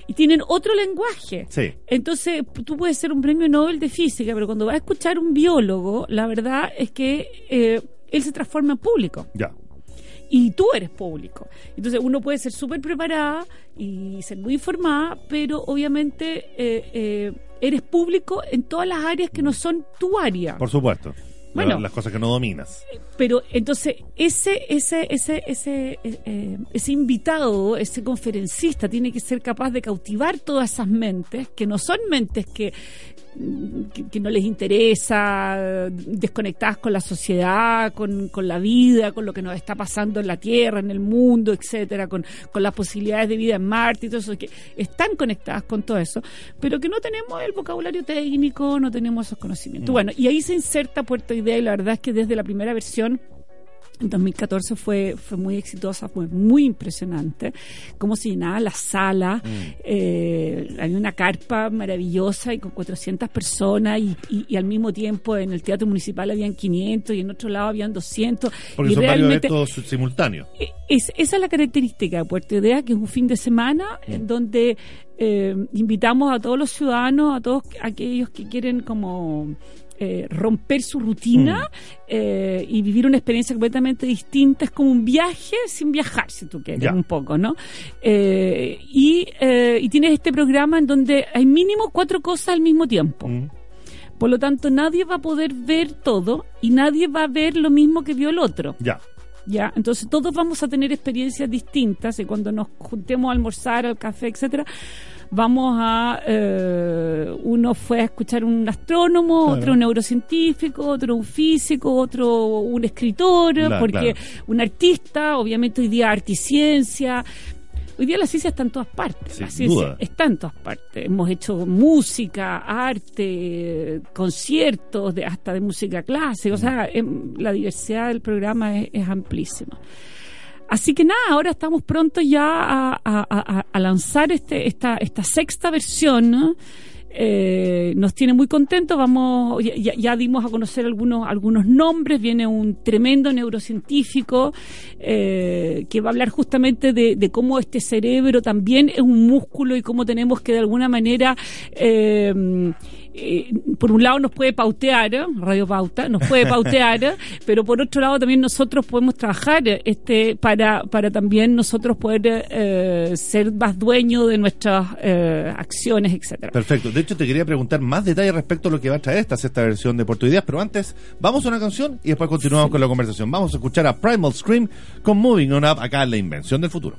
Y tienen otro lenguaje. Sí. Entonces, tú puedes ser un premio Nobel de física, pero cuando vas a escuchar un biólogo, la verdad es que eh, él se transforma en público Ya. y tú eres público. Entonces uno puede ser súper preparada y ser muy informada, pero obviamente eh, eh, eres público en todas las áreas que no son tu área. Por supuesto. La- Bueno. las cosas que no dominas. Pero entonces ese ese ese ese eh, eh, ese invitado, ese conferencista tiene que ser capaz de cautivar todas esas mentes que no son mentes que que, que no les interesa, desconectadas con la sociedad, con, con la vida, con lo que nos está pasando en la Tierra, en el mundo, etcétera, con, con las posibilidades de vida en Marte y todo eso, que están conectadas con todo eso, pero que no tenemos el vocabulario técnico, no tenemos esos conocimientos. Mm. Bueno, y ahí se inserta Puerto Idea y la verdad es que desde la primera versión en 2014 fue, fue muy exitosa, fue muy impresionante. Cómo se llenaba la sala. Eh, había una carpa maravillosa y con 400 personas y, y- y al mismo tiempo en el Teatro Municipal habían 500 y en otro lado habían 200. Porque y son varios realmente eventos simultáneos. es, esa es la característica de Puerto Idea, que es un fin de semana en donde eh, invitamos a todos los ciudadanos, a todos aquellos que quieren como eh, romper su rutina eh, y vivir una experiencia completamente distinta. Es como un viaje sin viajar, si tú quieres, Ya. un poco, ¿no? Eh, y, y tienes este programa en donde hay mínimo cuatro cosas al mismo tiempo. Por lo tanto, nadie va a poder ver todo y nadie va a ver lo mismo que vio el otro. Ya. ¿ya? Entonces todos vamos a tener experiencias distintas y cuando nos juntemos a almorzar, al café, etcétera, vamos a eh, uno fue a escuchar un astrónomo, Claro. otro un neurocientífico, otro un físico, otro un escritor, Claro, porque claro. un artista, obviamente hoy día arte y ciencia. Hoy día la ciencia está en todas partes. Sin la ciencia duda. está en todas partes. Hemos hecho música, arte, conciertos, de, hasta de música clásica. O sea, em, la diversidad del programa es, es amplísima. Así que nada, ahora estamos prontos ya a, lanzar este, esta, esta sexta versión. Eh, nos tiene muy contentos. Vamos, ya- ya dimos a conocer algunos, algunos nombres. Viene un tremendo neurocientífico eh, que va a hablar justamente de, de cómo este cerebro también es un músculo y cómo tenemos que de alguna manera eh, eh, por un lado nos puede pautear, ¿eh? Radio Pauta, nos puede pautear, ¿eh? pero por otro lado también nosotros podemos trabajar eh, este para, para también nosotros poder ser más dueños de nuestras acciones, etcétera. Perfecto. De hecho, te quería preguntar más detalles respecto a lo que va a traer esta sexta versión de Puerto Ideas, pero antes vamos a una canción y después continuamos con la conversación. Vamos a escuchar a Primal Scream con Moving On Up acá en La Invención del Futuro.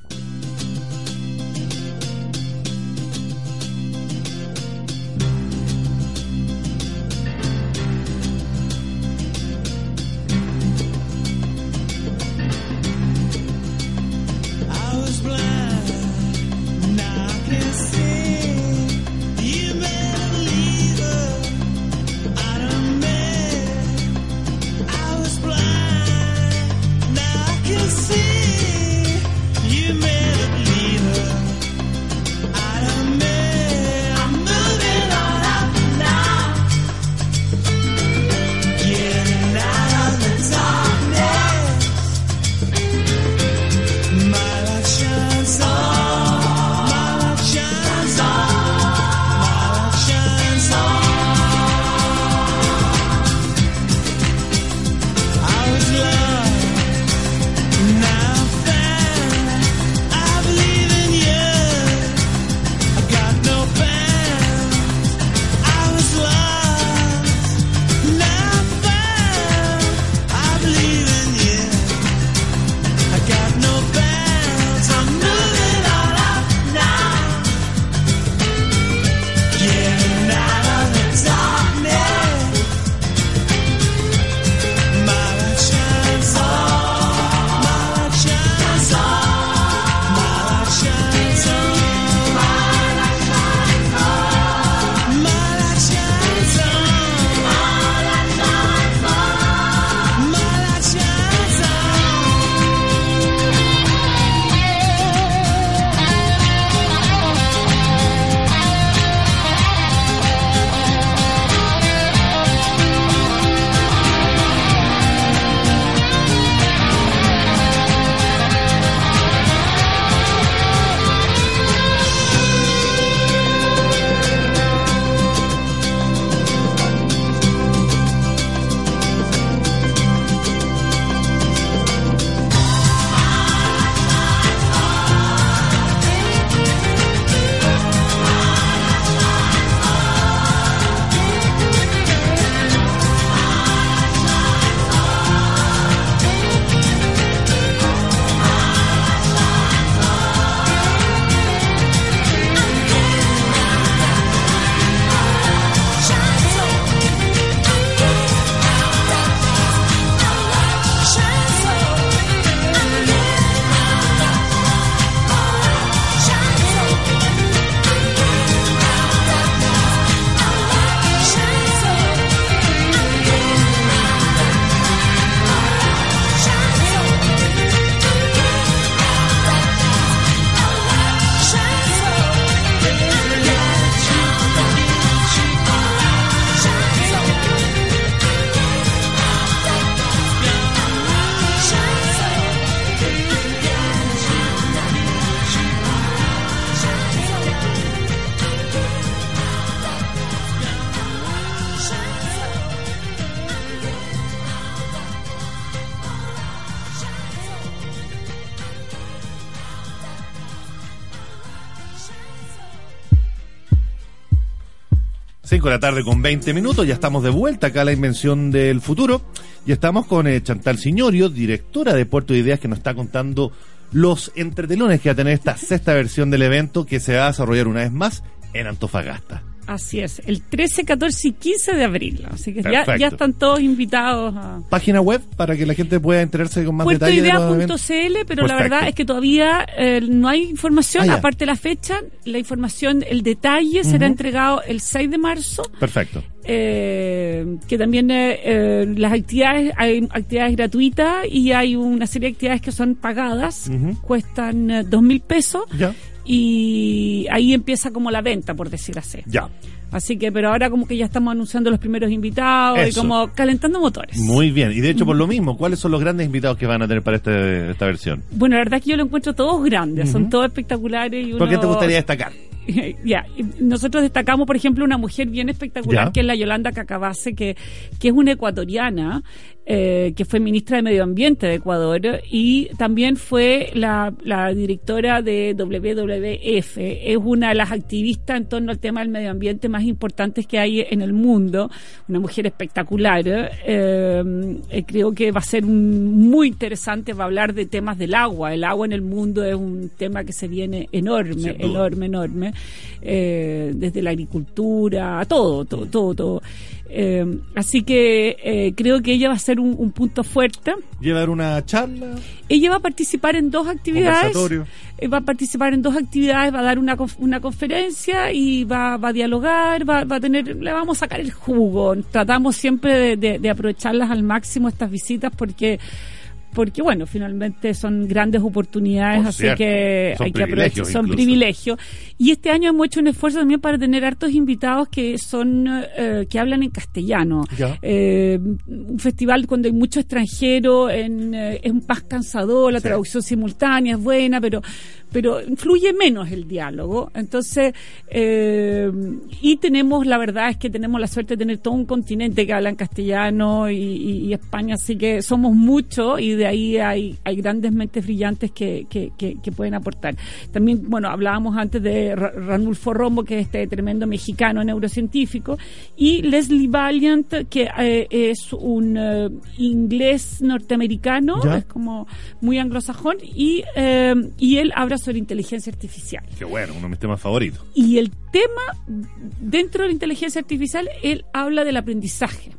5 de la tarde con 20 minutos, ya estamos de vuelta acá a la Invención del Futuro y estamos con eh, Chantal Signorio, directora de Puerto de Ideas, que nos está contando los entretelones que va a tener esta sexta versión del evento que se va a desarrollar una vez más en Antofagasta. Así es, el 13, 14 y 15 de abril. Así que ya, ya están todos invitados a Página web para que la gente pueda enterarse con más detalle. de los eventos. puertoidea.cl, pero la verdad es que todavía eh, no hay información, Ah, aparte de la fecha, la información, el detalle será entregado el 6 de marzo. Perfecto. eh, que también eh, eh, las actividades, hay actividades gratuitas y hay una serie de actividades que son pagadas, cuestan eh, dos mil pesos Ya. Y ahí empieza como la venta, por decir así. Ya. Así que, pero ahora como que ya estamos anunciando los primeros invitados y como calentando motores. Muy bien. Y de hecho, por lo mismo, ¿cuáles son los grandes invitados que van a tener para este- esta versión? Bueno, la verdad es que yo lo encuentro todos grandes, son todos espectaculares. Y ¿Por qué te uno- gustaría destacar? ya, nosotros destacamos, por ejemplo, una mujer bien espectacular, Ya. que es la Yolanda Cacabase, que, que es una ecuatoriana, eh, que fue ministra de Medio Ambiente de Ecuador y también fue la, la directora de WWF. Es una de las activistas en torno al tema del medio ambiente más importantes que hay en el mundo. Una mujer espectacular. eh, eh, creo que va a ser un- muy interesante, va a hablar de temas del agua. El agua en el mundo es un tema que se viene enorme, enorme, enorme. desde la agricultura, a todo, todo, todo, todo. Eh, así que eh, creo que ella va a ser un, un punto fuerte. Llevar una charla, Ella va a participar en dos actividades. Eh, Va a participar en dos actividades, va a dar una, una conferencia y va, va a dialogar, va, va a tener, le vamos a sacar el jugo. Tratamos siempre de, de- de aprovecharlas al máximo estas visitas porque porque bueno, finalmente son grandes oportunidades, Por así cierto, que son hay que aprovechar, son privilegios. Y este año hemos hecho un esfuerzo también para tener hartos invitados que son eh, que hablan en castellano. Eh, un festival cuando hay mucho extranjero en, eh, es más cansador, la Sí. traducción simultánea es buena, pero pero fluye menos el diálogo. Entonces, eh, y tenemos, la verdad es que tenemos la suerte de tener todo un continente que habla en castellano y, y- y España, así que somos muchos y de ahí hay, hay grandes mentes brillantes que, que, que- que pueden aportar. También, bueno, hablábamos antes de Ra- Ranulfo Rombo, que es este tremendo mexicano neurocientífico, y Leslie Valiant, que eh, es un eh, inglés norteamericano, Ya. es como muy anglosajón, y, eh, y él habla sobre inteligencia artificial. que bueno, uno de mis temas favoritos. Y el tema, dentro de la inteligencia artificial, él habla del aprendizaje.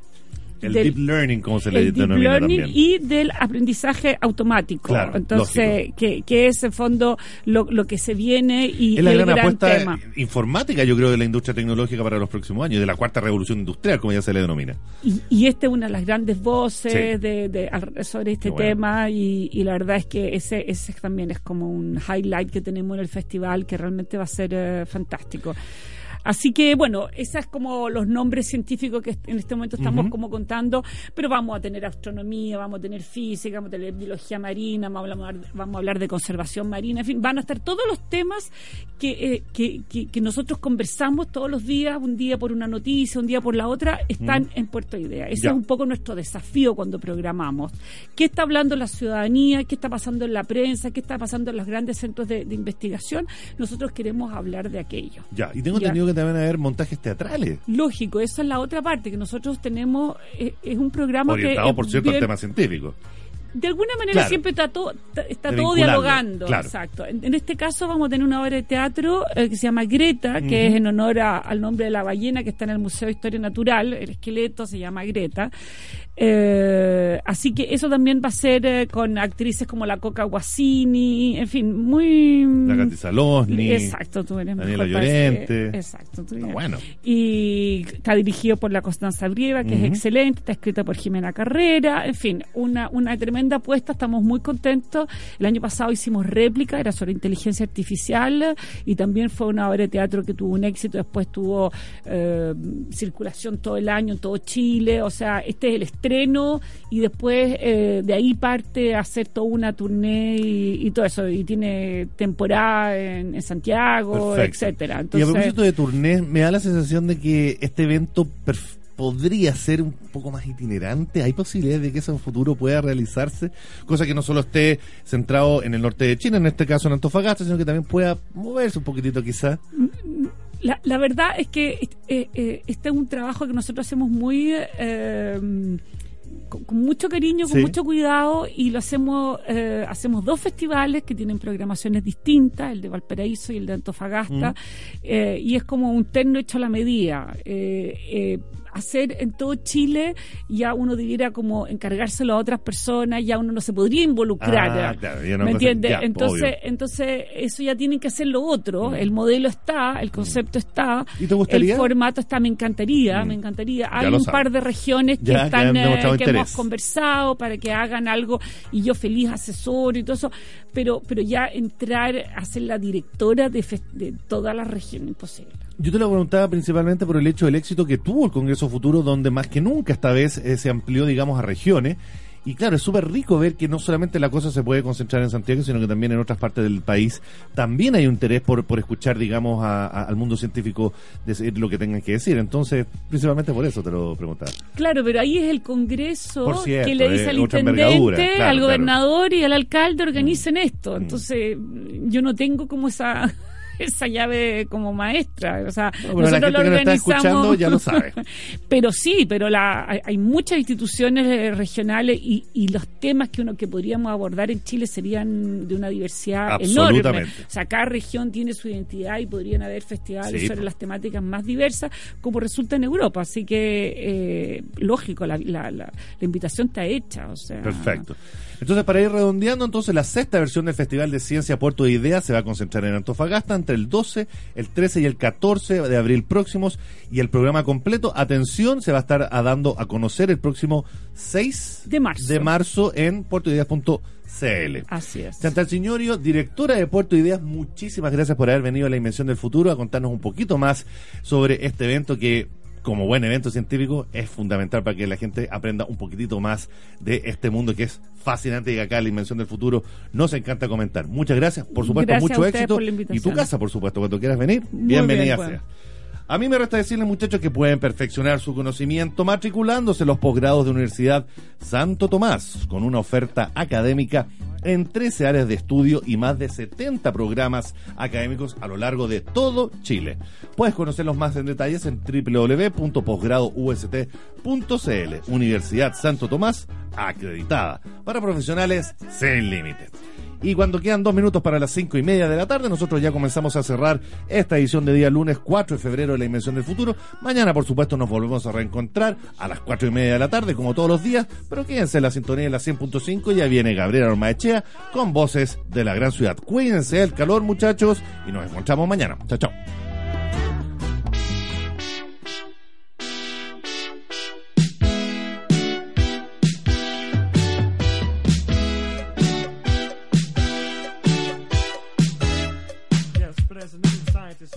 El Del- deep learning, como se le el deep denomina learning también. y del aprendizaje automático. Claro, Entonces, que, que es en fondo lo, lo que se viene y, es la el gran, gran apuesta tema. informática, yo creo, de la industria tecnológica para los próximos años, de la cuarta revolución industrial, como ya se le denomina. Y, y esta es una de las grandes voces Sí. de, de- sobre este bueno. tema y, y la verdad es que ese, ese también es como un highlight que tenemos en el festival que realmente va a ser eh, fantástico. Así que, bueno, esos es como los nombres científicos que en este momento estamos como contando, pero vamos a tener astronomía, vamos a tener física, vamos a tener biología marina, vamos a hablar, vamos a hablar de conservación marina, en fin, van a estar todos los temas que, eh, que, que- que nosotros conversamos todos los días, un día por una noticia, un día por la otra, están en Puerto Idea. Ese Ya. es un poco nuestro desafío cuando programamos. ¿Qué está hablando la ciudadanía? ¿Qué está pasando en la prensa? ¿Qué está pasando en los grandes centros de, de investigación? Nosotros queremos hablar de aquello. Ya, y tengo entendido que también va a haber montajes teatrales. Lógico, esa es la otra parte que nosotros tenemos, eh, es un programa Orientado, que... es por cierto, al bien- tema científico. de alguna manera Claro. siempre está todo, está, todo dialogando. claro. Exacto. En, en este caso vamos a tener una obra de teatro eh, que se llama Greta, que Ujú. es en honor a- al nombre de la ballena que está en el Museo de Historia Natural. El esqueleto se llama Greta. Eh, así que eso también va a ser eh, con actrices como la Coca Guasini, en fin, muy... La Katy Salosny. Exacto, tú eres Daniela mejor para ese- Llorente. Exacto, tú Está eres- bueno. y está dirigido por la Constanza Brieva, que es excelente, está escrita por Jimena Carrera, en fin, una, una tremenda apuesta, estamos muy contentos. El año pasado hicimos réplica, era sobre inteligencia artificial y también fue una obra de teatro que tuvo un éxito, después tuvo eh, circulación todo el año en todo Chile, o sea, este es el estreno y después eh, de ahí parte a hacer toda una tournée y, y todo eso, y tiene temporada en, en Santiago, Perfecto. etcétera. y a Entonces, propósito de turnés, me da la sensación de que este evento podría ser un poco más itinerante. ¿Hay posibilidades de que eso en futuro pueda realizarse? Cosa que no solo esté centrado en el norte de China, en este caso en Antofagasta, sino que también pueda moverse un poquitito quizás. La, la verdad es que eh, eh, este es un trabajo que nosotros hacemos muy eh, con, con mucho cariño, con Sí. mucho cuidado y lo hacemos eh, hacemos dos festivales que tienen programaciones distintas, el de Valparaíso y el de Antofagasta Mm. eh, y es como un terno hecho a la medida. Eh, hacer en todo Chile ya uno debiera como encargárselo a otras personas, ya uno no se podría involucrar. Ah, claro, ya no ¿Me entiendes? entonces, obvio. entonces eso ya tienen que hacer lo otro. El modelo está, el concepto está, ¿Y te gustaría? el formato está. Me encantaría, Mm. me encantaría. Hay un par de regiones que Ya, están eh, que hemos conversado para que hagan algo y yo feliz asesor y todo eso, pero pero ya entrar a ser la directora de, de toda la región imposible. Yo te lo preguntaba principalmente por el hecho del éxito que tuvo el Congreso Futuro, donde más que nunca esta vez eh, se amplió, digamos, a regiones. Y claro, es súper rico ver que no solamente la cosa se puede concentrar en Santiago, sino que también en otras partes del país también hay un interés por, por escuchar, digamos, a- a- al mundo científico decir lo que tengan que decir. Entonces, principalmente por eso te lo preguntaba. Claro, pero ahí es el Congreso cierto, que le dice eh, al intendente, claro, al claro. Mm. gobernador y al alcalde organicen esto. Entonces, yo no tengo como esa esa llave como maestra, o sea, No, pero la nosotros gente lo que nos está organizamos, escuchando ya lo sabe. pero sí, pero la, hay, hay muchas instituciones eh, regionales y, y los temas que uno que podríamos abordar en Chile serían de una diversidad enorme. O sea, cada región tiene su identidad y podrían haber festivales Sí, sobre las temáticas más diversas, como resulta en Europa. Así que, eh, lógico, la, la, la, la invitación está hecha. O sea, Perfecto. Entonces, para ir redondeando, entonces la sexta versión del Festival de Ciencia Puerto de Ideas se va a concentrar en Antofagasta entre el 12, el 13 y el 14 de abril próximos. Y el programa completo, atención, se va a estar a dando a conocer el próximo 6 De marzo. de marzo en puertoideas.cl. Así es. Chantal Signorio, directora de Puerto Ideas, muchísimas gracias por haber venido a la Invención del Futuro a contarnos un poquito más sobre este evento que, como buen evento científico, es fundamental para que la gente aprenda un poquitito más de este mundo que es fascinante y acá la Invención del Futuro nos encanta comentar. Muchas gracias, por supuesto, Gracias mucho éxito. y tu casa, por supuesto, cuando quieras venir, Muy bienvenida bien, bueno. sea. A mí me resta decirles, muchachos, que pueden perfeccionar su conocimiento matriculándose en los posgrados de Universidad Santo Tomás, con una oferta académica en 13 áreas de estudio y más de 70 programas académicos a lo largo de todo Chile. Puedes conocerlos más en detalles en www.posgradoust.cl. Universidad Santo Tomás, acreditada para profesionales sin límites. Y cuando quedan dos minutos para las cinco y media de la tarde, nosotros ya comenzamos a cerrar esta edición de día lunes 4 de febrero de la Invención del Futuro. Mañana, por supuesto, nos volvemos a reencontrar a las cuatro y media de la tarde, como todos los días, pero quédense en la sintonía de la 100.5. Ya viene Gabriela Ormaechea con voces de la gran ciudad. Cuídense del calor, muchachos, y nos encontramos mañana. Chao, chao.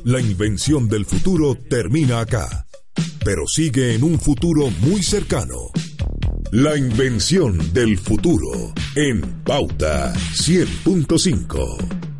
La invención del futuro termina acá, pero sigue en un futuro muy cercano. La invención del futuro en Pauta 100.5.